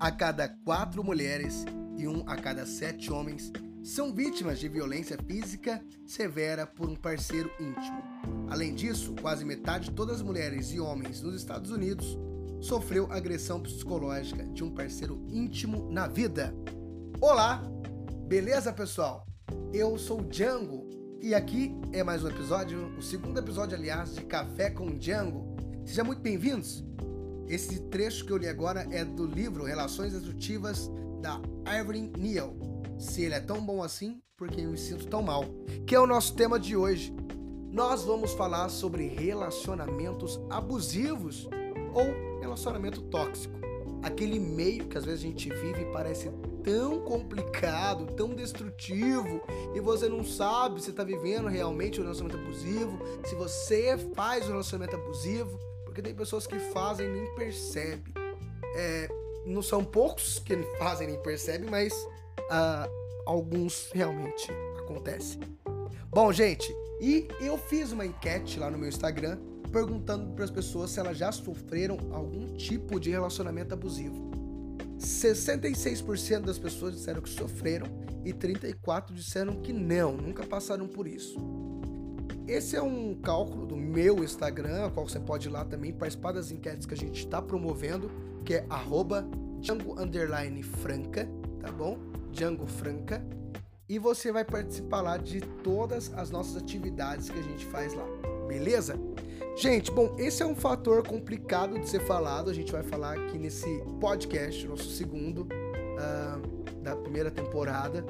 a cada quatro mulheres e um a cada sete homens são vítimas de violência física severa por um parceiro íntimo. Além disso, quase metade de todas as mulheres e homens nos Estados Unidos sofreu agressão psicológica de um parceiro íntimo na vida. Olá, beleza pessoal? Eu sou o Django e aqui é mais um episódio, o segundo episódio, aliás, de Café com Django. Sejam muito bem-vindos. Esse trecho que eu li agora é do livro Relações Destrutivas da Irving Neal. Se ele é tão bom assim, porque eu me sinto tão mal. Que é o nosso tema de hoje. Nós vamos falar sobre relacionamentos abusivos ou relacionamento tóxico. Aquele meio que às vezes a gente vive e parece tão complicado, tão destrutivo, e você não sabe se está vivendo realmente um relacionamento abusivo, se você faz um relacionamento abusivo, porque tem pessoas que fazem e nem percebem. É, não são poucos que fazem nem percebem, mas uh, alguns realmente acontecem. Bom, gente, e eu fiz uma enquete lá no meu Instagram perguntando para as pessoas se elas já sofreram algum tipo de relacionamento abusivo. 66% das pessoas disseram que sofreram e 34% disseram que não, nunca passaram por isso. Esse é um cálculo do meu Instagram, qual você pode ir lá também participar das enquetes que a gente está promovendo, que é arroba Django Franca, tá bom? Django Franca. E você vai participar lá de todas as nossas atividades que a gente faz lá, beleza? Gente, bom, esse é um fator complicado de ser falado. A gente vai falar aqui nesse podcast, nosso segundo uh, da primeira temporada.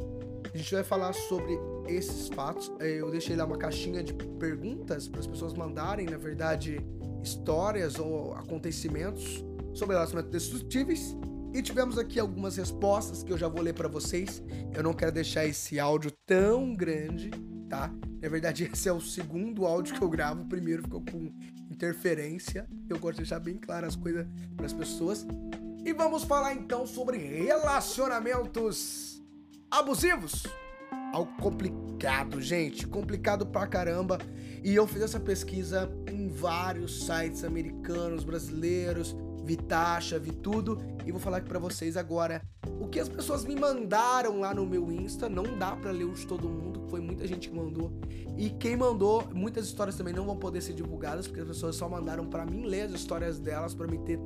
A gente vai falar sobre esses fatos. Eu deixei lá uma caixinha de perguntas para as pessoas mandarem, na verdade, histórias ou acontecimentos sobre relacionamentos destrutíveis. E tivemos aqui algumas respostas que eu já vou ler para vocês. Eu não quero deixar esse áudio tão grande, tá? Na verdade, esse é o segundo áudio que eu gravo. O primeiro ficou com interferência. Eu gosto de deixar bem claras as coisas para as pessoas. E vamos falar então sobre relacionamentos abusivos algo complicado, gente, complicado pra caramba. E eu fiz essa pesquisa em vários sites americanos, brasileiros, vi taxa, vi tudo e vou falar aqui para vocês agora o que as pessoas me mandaram lá no meu Insta. Não dá para ler de todo mundo, foi muita gente que mandou. E quem mandou, muitas histórias também não vão poder ser divulgadas porque as pessoas só mandaram para mim ler as histórias delas para me ter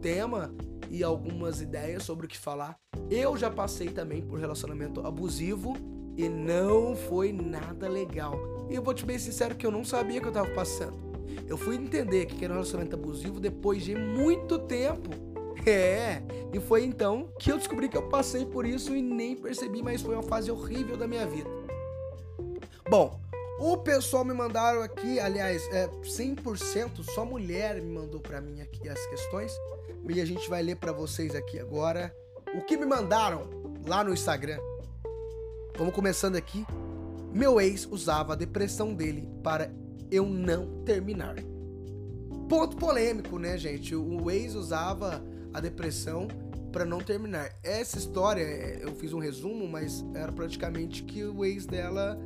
tema e algumas ideias sobre o que falar. Eu já passei também por relacionamento abusivo e não foi nada legal. E eu vou te bem sincero que eu não sabia que eu tava passando. Eu fui entender que era um relacionamento abusivo depois de muito tempo. É, e foi então que eu descobri que eu passei por isso e nem percebi, mas foi uma fase horrível da minha vida. Bom, o pessoal me mandaram aqui, aliás, é 100% só mulher me mandou para mim aqui as questões. E a gente vai ler para vocês aqui agora o que me mandaram lá no Instagram. Vamos começando aqui. Meu ex usava a depressão dele para eu não terminar. Ponto polêmico, né, gente? O ex usava a depressão para não terminar. Essa história, é, eu fiz um resumo, mas era praticamente que o ex dela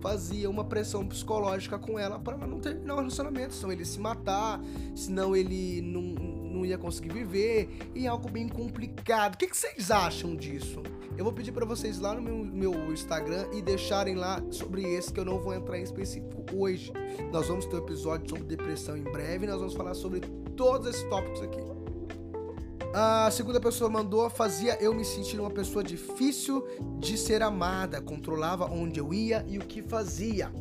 fazia uma pressão psicológica com ela para ela não terminar o relacionamento, senão ele se matar, senão ele não, não ia conseguir viver, e é algo bem complicado. O que, que vocês acham disso? Eu vou pedir para vocês lá no meu, meu, Instagram e deixarem lá sobre esse que eu não vou entrar em específico hoje. Nós vamos ter um episódio sobre depressão em breve, nós vamos falar sobre todos esses tópicos aqui. A segunda pessoa mandou, fazia eu me sentir uma pessoa difícil de ser amada, controlava onde eu ia e o que fazia.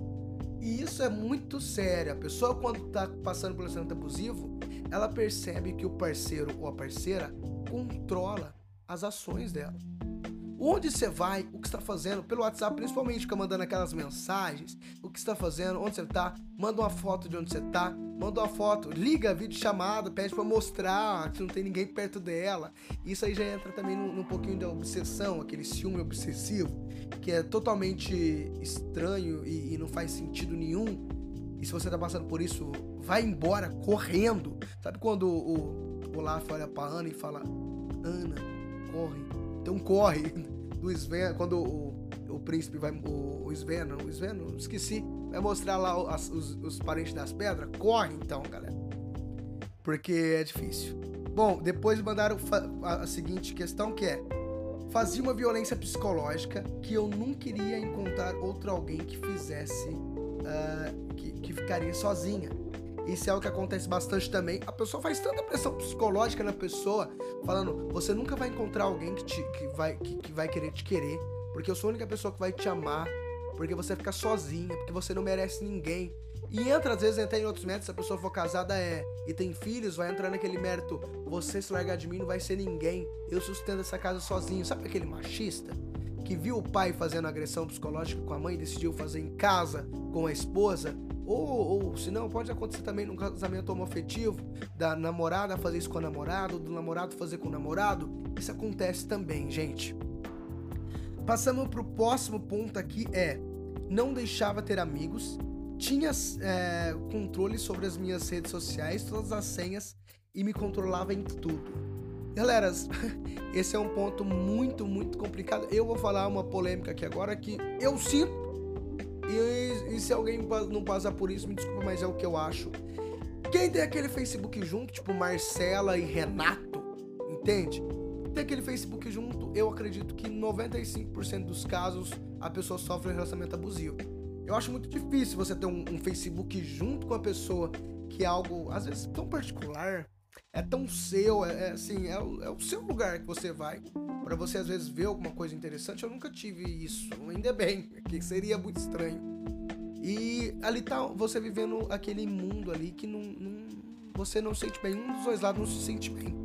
E isso é muito sério. A pessoa, quando está passando por um relacionamento abusivo, ela percebe que o parceiro ou a parceira controla as ações dela. Onde você vai, o que está fazendo, pelo WhatsApp, principalmente fica mandando aquelas mensagens, o que está fazendo, onde você está, manda uma foto de onde você está, manda uma foto, liga vídeo chamada, pede para mostrar que não tem ninguém perto dela. Isso aí já entra também num, num pouquinho da obsessão, aquele ciúme obsessivo, que é totalmente estranho e, e não faz sentido nenhum. E se você está passando por isso, vai embora correndo. Sabe quando o, o Olaf olha pra Ana e fala: Ana, corre então corre do Sven, quando o, o príncipe vai. O, o Sven, não, o Sven, não, esqueci. Vai mostrar lá as, os, os parentes das pedras. Corre então, galera. Porque é difícil. Bom, depois mandaram a seguinte questão que é fazia uma violência psicológica que eu nunca iria encontrar outro alguém que fizesse uh, que, que ficaria sozinha. Isso é o que acontece bastante também. A pessoa faz tanta pressão psicológica na pessoa, falando: você nunca vai encontrar alguém que, te, que, vai, que, que vai querer te querer, porque eu sou a única pessoa que vai te amar, porque você fica sozinha, porque você não merece ninguém. E entra, às vezes, entra em outros méritos, se a pessoa for casada é, e tem filhos, vai entrar naquele mérito, você se largar de mim não vai ser ninguém, eu sustento essa casa sozinho. Sabe aquele machista? Que viu o pai fazendo agressão psicológica com a mãe e decidiu fazer em casa com a esposa? Ou, ou se não, pode acontecer também num casamento homoafetivo, da namorada fazer isso com o namorado, do namorado fazer com o namorado. Isso acontece também, gente. Passamos pro próximo ponto aqui é não deixava ter amigos tinha é, controle sobre as minhas redes sociais, todas as senhas e me controlava em tudo. Galera, esse é um ponto muito, muito complicado. Eu vou falar uma polêmica aqui agora que eu sinto. E, e se alguém não passar por isso, me desculpa, mas é o que eu acho. Quem tem aquele Facebook junto, tipo Marcela e Renato, entende? Tem aquele Facebook junto, eu acredito que 95% dos casos a pessoa sofre um relacionamento abusivo. Eu acho muito difícil você ter um, um Facebook junto com a pessoa que é algo, às vezes, tão particular, é tão seu, é, é assim, é o, é o, seu lugar que você vai para você às vezes ver alguma coisa interessante. Eu nunca tive isso, ainda bem, que seria muito estranho. E ali tá você vivendo aquele mundo ali que não, não você não sente bem, um dos dois lados não se sente bem.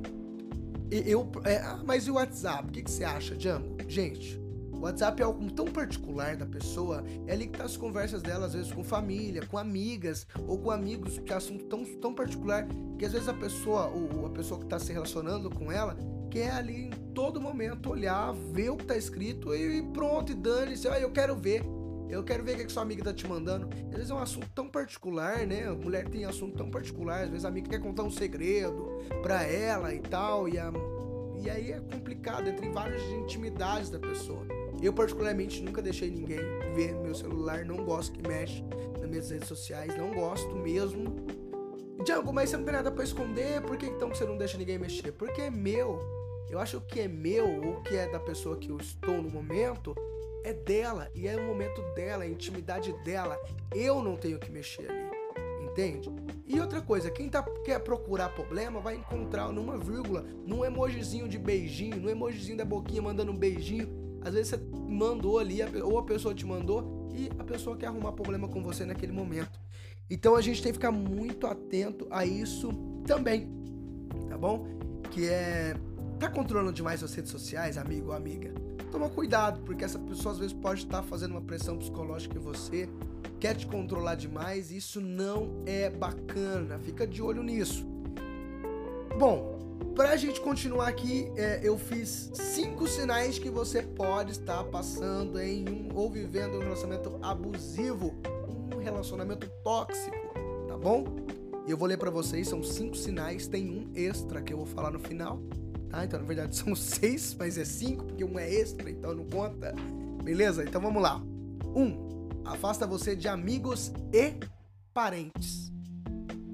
E, eu, é, ah, mas e o WhatsApp? O que, que você acha, Django? Gente, o WhatsApp é algo tão particular da pessoa, é ali que tá as conversas dela, às vezes com família, com amigas ou com amigos, que é assunto tão, tão particular que às vezes a pessoa, ou a pessoa que está se relacionando com ela, quer ali em todo momento olhar, ver o que tá escrito e pronto, e dane-se, ah, eu quero ver. Eu quero ver o que, que sua amiga tá te mandando. Às vezes é um assunto tão particular, né? A mulher tem assunto tão particular. Às vezes a amiga quer contar um segredo pra ela e tal. E, a... e aí é complicado, entre várias intimidades da pessoa. Eu, particularmente, nunca deixei ninguém ver meu celular, não gosto que mexe nas minhas redes sociais, não gosto mesmo. Django, mas você não tem nada pra esconder, por que então você não deixa ninguém mexer? Porque é meu. Eu acho que é meu, ou que é da pessoa que eu estou no momento, é dela, e é o momento dela, a intimidade dela. Eu não tenho que mexer ali entende? E outra coisa, quem tá, quer procurar problema vai encontrar numa vírgula, num emojizinho de beijinho, no emojizinho da boquinha mandando um beijinho. Às vezes você mandou ali, ou a pessoa te mandou, e a pessoa quer arrumar problema com você naquele momento. Então a gente tem que ficar muito atento a isso também, tá bom? Que é. Tá controlando demais as redes sociais, amigo ou amiga? Toma cuidado, porque essa pessoa às vezes pode estar fazendo uma pressão psicológica em você, quer te controlar demais, isso não é bacana. Fica de olho nisso. Bom, Pra gente continuar aqui, é, eu fiz cinco sinais que você pode estar passando em um ou vivendo um relacionamento abusivo, um relacionamento tóxico, tá bom? Eu vou ler para vocês, são cinco sinais, tem um extra que eu vou falar no final, tá? Então, na verdade, são seis, mas é cinco, porque um é extra, então não conta. Beleza? Então vamos lá. Um, afasta você de amigos e parentes.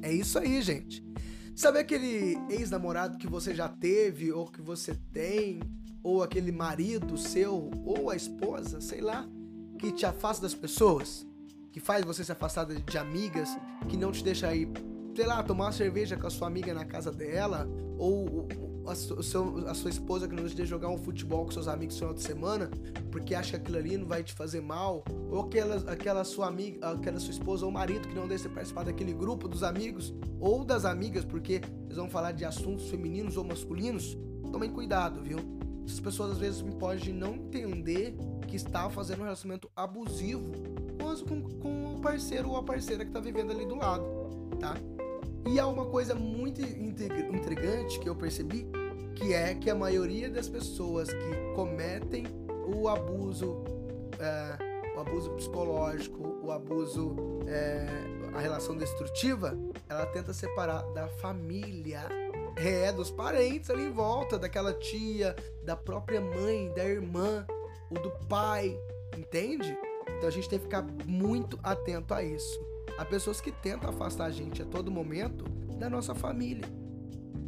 É isso aí, gente. Sabe aquele ex-namorado que você já teve, ou que você tem, ou aquele marido seu, ou a esposa, sei lá, que te afasta das pessoas? Que faz você se afastar de amigas, que não te deixa ir, sei lá, tomar uma cerveja com a sua amiga na casa dela, ou a, seu, a sua esposa que não deixa jogar um futebol com seus amigos no final de semana, porque acha que aquilo ali não vai te fazer mal, ou aquela, aquela sua amiga, aquela sua esposa ou marido que não deixa você participar daquele grupo dos amigos ou das amigas, porque eles vão falar de assuntos femininos ou masculinos. Tomem cuidado, viu? Essas pessoas às vezes podem não entender que está fazendo um relacionamento abusivo com, com o parceiro ou a parceira que está vivendo ali do lado, tá? E há uma coisa muito intrigante que eu percebi, que é que a maioria das pessoas que cometem o abuso, é, o abuso psicológico, o abuso, é, a relação destrutiva, ela tenta separar da família, é, dos parentes ali em volta, daquela tia, da própria mãe, da irmã, o do pai, entende? Então a gente tem que ficar muito atento a isso. Há pessoas que tentam afastar a gente a todo momento da nossa família.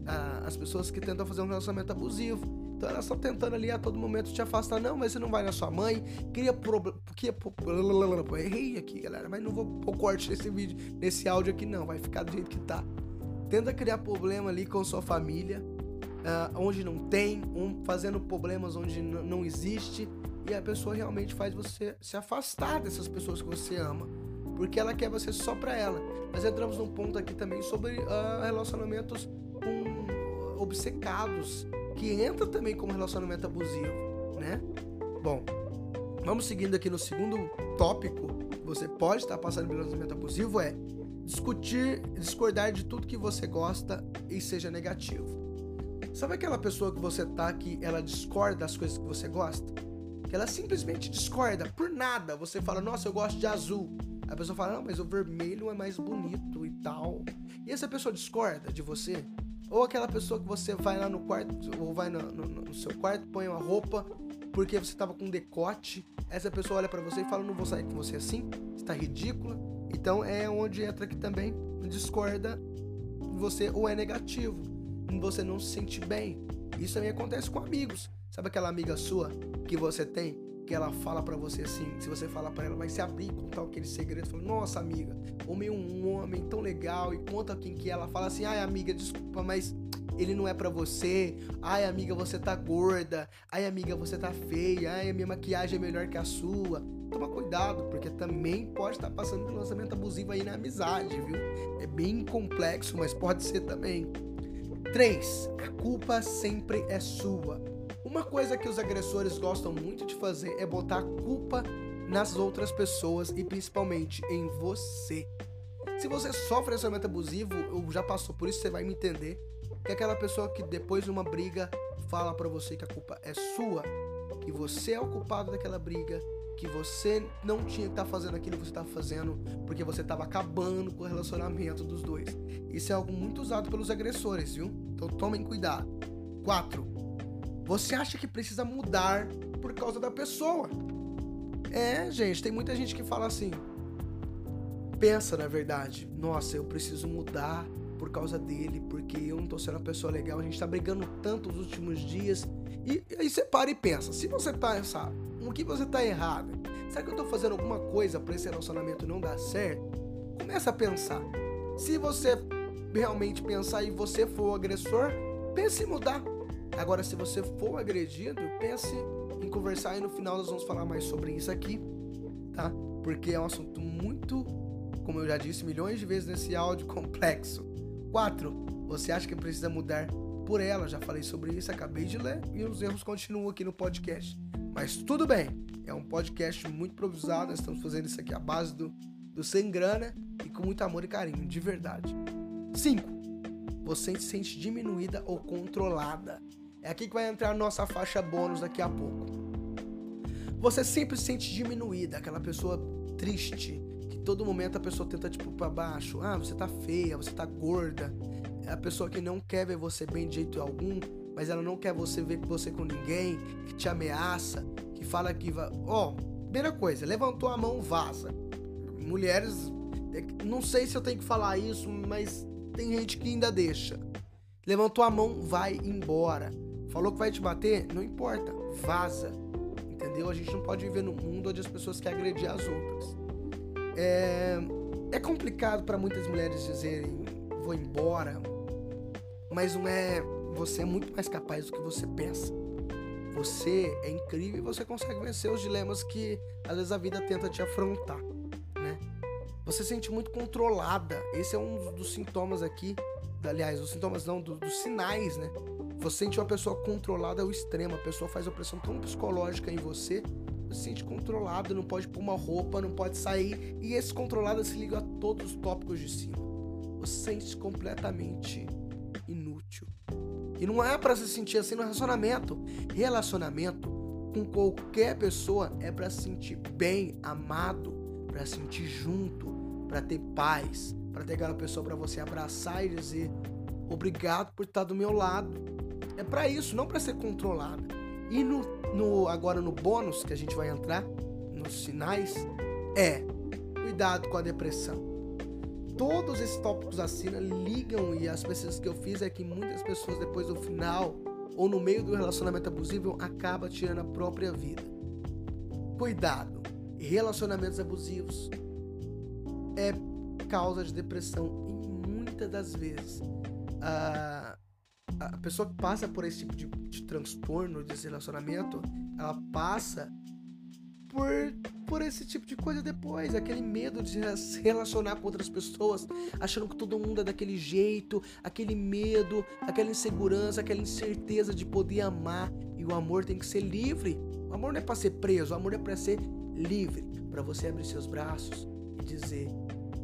A, as pessoas que tentam fazer um relacionamento abusivo. Então elas estão tentando ali a todo momento te afastar. Não, mas você não vai na sua mãe. Cria problema. Errei aqui, galera. Mas não vou pôr corte nesse vídeo, nesse áudio aqui, não. Vai ficar do jeito que tá. Tenta criar problema ali com sua família. Uh, onde não tem, um, fazendo problemas onde não existe. E a pessoa realmente faz você se afastar dessas pessoas que você ama. Porque ela quer você só pra ela. Mas entramos num ponto aqui também sobre uh, relacionamentos obcecados que entra também como relacionamento abusivo, né? Bom, vamos seguindo aqui no segundo tópico você pode estar passando pelo relacionamento abusivo é discutir, discordar de tudo que você gosta e seja negativo. Sabe aquela pessoa que você tá que ela discorda das coisas que você gosta? Que ela simplesmente discorda por nada. Você fala, nossa, eu gosto de azul. A pessoa fala, não, mas o vermelho é mais bonito e tal. E essa pessoa discorda de você? Ou aquela pessoa que você vai lá no quarto, ou vai no, no, no seu quarto, põe uma roupa porque você tava com decote. Essa pessoa olha para você e fala: Não vou sair com você assim, está ridícula. Então é onde entra aqui também discorda você ou é negativo, você não se sente bem. Isso também acontece com amigos. Sabe aquela amiga sua que você tem que ela fala para você assim, se você falar para ela, vai se abrir, contar aquele segredo, nossa amiga, homem é um homem tão legal e conta quem que é. ela fala assim, ai amiga, desculpa, mas ele não é para você. Ai amiga, você tá gorda. Ai amiga, você tá feia. Ai, a minha maquiagem é melhor que a sua. Toma cuidado, porque também pode estar passando pelo lançamento abusivo aí na amizade, viu? É bem complexo, mas pode ser também. 3. A culpa sempre é sua. Uma coisa que os agressores gostam muito de fazer é botar a culpa nas outras pessoas e principalmente em você. Se você sofre relacionamento abusivo, ou já passou por isso, você vai me entender. Que é aquela pessoa que depois de uma briga fala para você que a culpa é sua, que você é o culpado daquela briga, que você não tinha que estar tá fazendo aquilo que você estava fazendo, porque você estava acabando com o relacionamento dos dois. Isso é algo muito usado pelos agressores, viu? Então tomem cuidado. 4. Você acha que precisa mudar por causa da pessoa. É, gente, tem muita gente que fala assim. Pensa na verdade, nossa, eu preciso mudar por causa dele, porque eu não tô sendo uma pessoa legal, a gente tá brigando tanto nos últimos dias. E aí você para e pensa, se você pensar no que você tá errado, será que eu tô fazendo alguma coisa para esse relacionamento não dar certo? Começa a pensar. Se você realmente pensar e você for o agressor, pense em mudar. Agora, se você for agredido, pense em conversar e no final nós vamos falar mais sobre isso aqui, tá? Porque é um assunto muito, como eu já disse milhões de vezes nesse áudio, complexo. 4. Você acha que precisa mudar por ela? Já falei sobre isso, acabei de ler e os erros continuam aqui no podcast. Mas tudo bem, é um podcast muito improvisado, nós estamos fazendo isso aqui à base do, do sem grana e com muito amor e carinho, de verdade. 5. Você se sente diminuída ou controlada. É aqui que vai entrar a nossa faixa bônus daqui a pouco. Você sempre se sente diminuída, aquela pessoa triste, que todo momento a pessoa tenta tipo para baixo. Ah, você tá feia, você tá gorda. É a pessoa que não quer ver você bem de jeito algum, mas ela não quer você ver você com ninguém, que te ameaça, que fala que vai. Ó, oh, primeira coisa, levantou a mão, vaza. Mulheres, é não sei se eu tenho que falar isso, mas tem gente que ainda deixa. Levantou a mão, vai embora. Falou que vai te bater? Não importa, vaza. Entendeu? A gente não pode viver num mundo onde as pessoas querem agredir as outras. É, é complicado para muitas mulheres dizerem vou embora, mas não é. Você é muito mais capaz do que você pensa. Você é incrível e você consegue vencer os dilemas que às vezes a vida tenta te afrontar, né? Você se sente muito controlada. Esse é um dos sintomas aqui. Aliás, os sintomas não, dos, dos sinais, né? Você sente uma pessoa controlada ao extremo, a pessoa faz uma pressão tão psicológica em você, você se sente controlado, não pode pôr uma roupa, não pode sair, e esse controlado se liga a todos os tópicos de cima. Você se sente completamente inútil. E não é para se sentir assim no relacionamento. Relacionamento com qualquer pessoa é para se sentir bem, amado, para sentir junto, para ter paz, para ter aquela pessoa para você abraçar e dizer obrigado por estar do meu lado. É para isso, não para ser controlada. E no, no agora no bônus que a gente vai entrar nos sinais é cuidado com a depressão. todos esses tópicos acima ligam e as pesquisas que eu fiz é que muitas pessoas depois do final ou no meio do relacionamento abusivo acaba tirando a própria vida. Cuidado, relacionamentos abusivos é causa de depressão e muitas das vezes a, a pessoa que passa por esse tipo de, de transtorno desse relacionamento, ela passa por, por esse tipo de coisa depois. Aquele medo de se relacionar com outras pessoas, achando que todo mundo é daquele jeito, aquele medo, aquela insegurança, aquela incerteza de poder amar. E o amor tem que ser livre. O amor não é para ser preso, o amor é para ser livre. Para você abrir seus braços e dizer: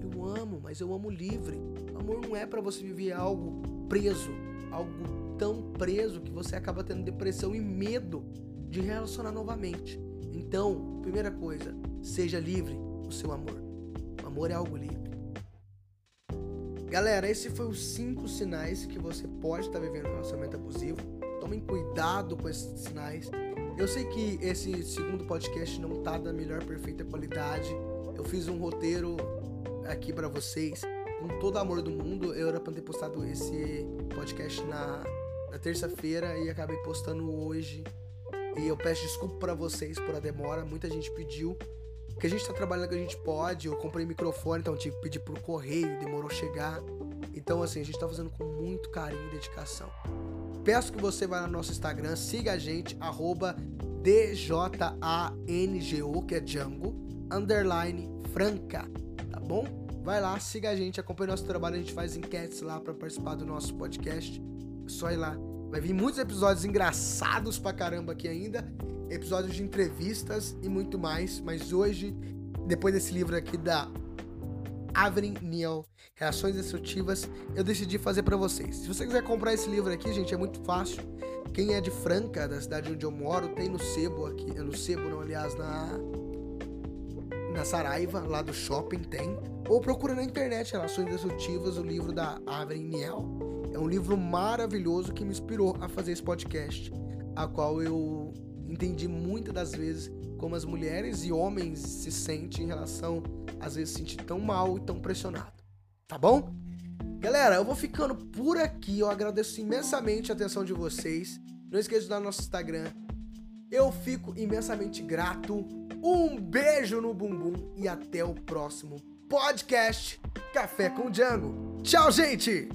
Eu amo, mas eu amo livre. O amor não é para você viver algo preso, algo tão preso que você acaba tendo depressão e medo de relacionar novamente. Então, primeira coisa, seja livre o seu amor. O amor é algo livre. Galera, esse foi os cinco sinais que você pode estar vivendo um relacionamento abusivo. Tomem cuidado com esses sinais. Eu sei que esse segundo podcast não tá da melhor perfeita qualidade. Eu fiz um roteiro aqui para vocês com todo o amor do mundo. Eu era pra ter postado esse podcast na, na terça-feira e acabei postando hoje e eu peço desculpa para vocês por a demora, muita gente pediu. Que a gente tá trabalhando que a gente pode. Eu comprei microfone, então tive que pedir pro correio, demorou chegar. Então, assim, a gente tá fazendo com muito carinho e dedicação. Peço que você vá no nosso Instagram, siga a gente, arroba DJANGO, que é Django, underline Franca, tá bom? Vai lá, siga a gente, acompanhe nosso trabalho, a gente faz enquetes lá para participar do nosso podcast. É só ir lá Vai vir muitos episódios engraçados pra caramba aqui ainda, episódios de entrevistas e muito mais. Mas hoje, depois desse livro aqui da Avery Neal, Reações Destrutivas, eu decidi fazer para vocês. Se você quiser comprar esse livro aqui, gente, é muito fácil. Quem é de Franca, da cidade onde eu moro, tem no Sebo aqui, no Sebo não, aliás, na na Saraiva, lá do shopping tem, ou procura na internet Relações Destrutivas, o livro da Avery Neal. É um livro maravilhoso que me inspirou a fazer esse podcast, a qual eu entendi muitas das vezes como as mulheres e homens se sentem em relação, às vezes, se sentir tão mal e tão pressionado. Tá bom? Galera, eu vou ficando por aqui. Eu agradeço imensamente a atenção de vocês. Não esqueça de dar no nosso Instagram. Eu fico imensamente grato. Um beijo no bumbum e até o próximo podcast Café com Django. Tchau, gente!